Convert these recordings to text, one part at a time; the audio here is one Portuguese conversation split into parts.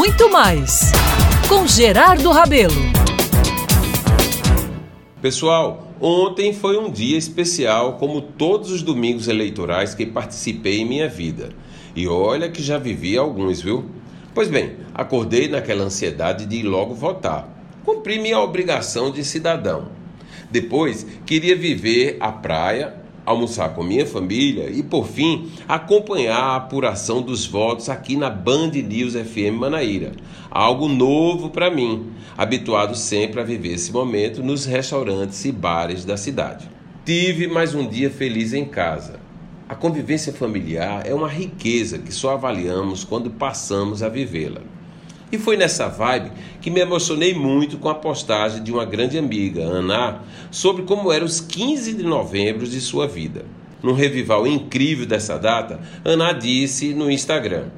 muito mais com Gerardo Rabelo. Pessoal, ontem foi um dia especial, como todos os domingos eleitorais que participei em minha vida. E olha que já vivi alguns, viu? Pois bem, acordei naquela ansiedade de ir logo votar. Cumpri minha obrigação de cidadão. Depois, queria viver a praia, almoçar com minha família e, por fim, acompanhar a apuração dos votos aqui na Band News FM Manaíra. Algo novo para mim, habituado sempre a viver esse momento nos restaurantes e bares da cidade. Tive mais um dia feliz em casa. A convivência familiar é uma riqueza que só avaliamos quando passamos a vivê-la. E foi nessa vibe que me emocionei muito com a postagem de uma grande amiga, Ana, sobre como eram os 15 de novembro de sua vida. Num revival incrível dessa data, Ana disse no Instagram: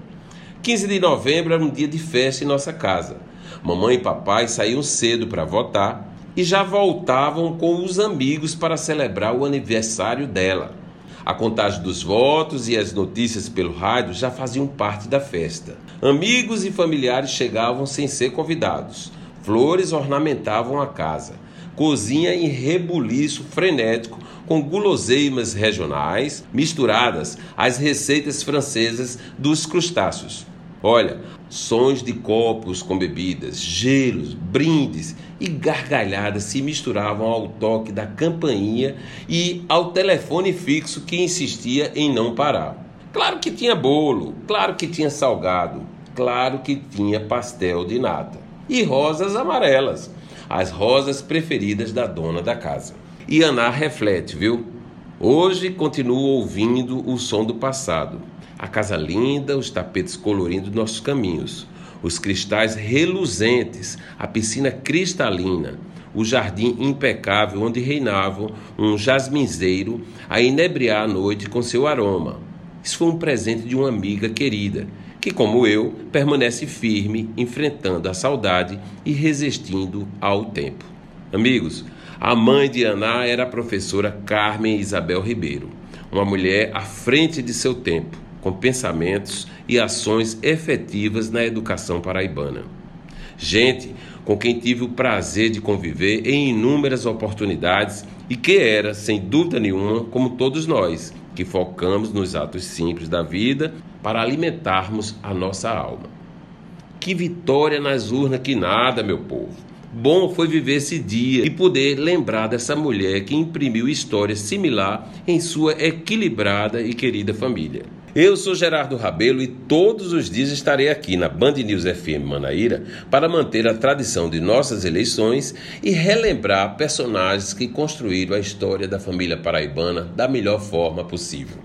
15 de novembro era um dia de festa em nossa casa. Mamãe e papai saíam cedo para votar e já voltavam com os amigos para celebrar o aniversário dela. A contagem dos votos e as notícias pelo rádio já faziam parte da festa. Amigos e familiares chegavam sem ser convidados. Flores ornamentavam a casa. Cozinha em rebuliço frenético com guloseimas regionais misturadas às receitas francesas dos crustáceos. Olha, sons de copos com bebidas, gelos, brindes e gargalhadas se misturavam ao toque da campainha e ao telefone fixo que insistia em não parar. Claro que tinha bolo, claro que tinha salgado, claro que tinha pastel de nata e rosas amarelas, as rosas preferidas da dona da casa. E Ana reflete, viu? Hoje continuo ouvindo o som do passado a casa linda, os tapetes colorindo nossos caminhos, os cristais reluzentes, a piscina cristalina, o jardim impecável onde reinava um jasminzeiro a inebriar a noite com seu aroma. Isso foi um presente de uma amiga querida, que, como eu, permanece firme, enfrentando a saudade e resistindo ao tempo. Amigos, a mãe de Ana era a professora Carmen Isabel Ribeiro, uma mulher à frente de seu tempo com pensamentos e ações efetivas na educação paraibana. Gente com quem tive o prazer de conviver em inúmeras oportunidades e que era, sem dúvida nenhuma, como todos nós, que focamos nos atos simples da vida para alimentarmos a nossa alma. Que vitória nas urnas que nada, meu povo! Bom foi viver esse dia e poder lembrar dessa mulher que imprimiu história similar em sua equilibrada e querida família. Eu sou Gerardo Rabelo e todos os dias estarei aqui na Band News FM Manaíra para manter a tradição de nossas eleições e relembrar personagens que construíram a história da família paraibana da melhor forma possível.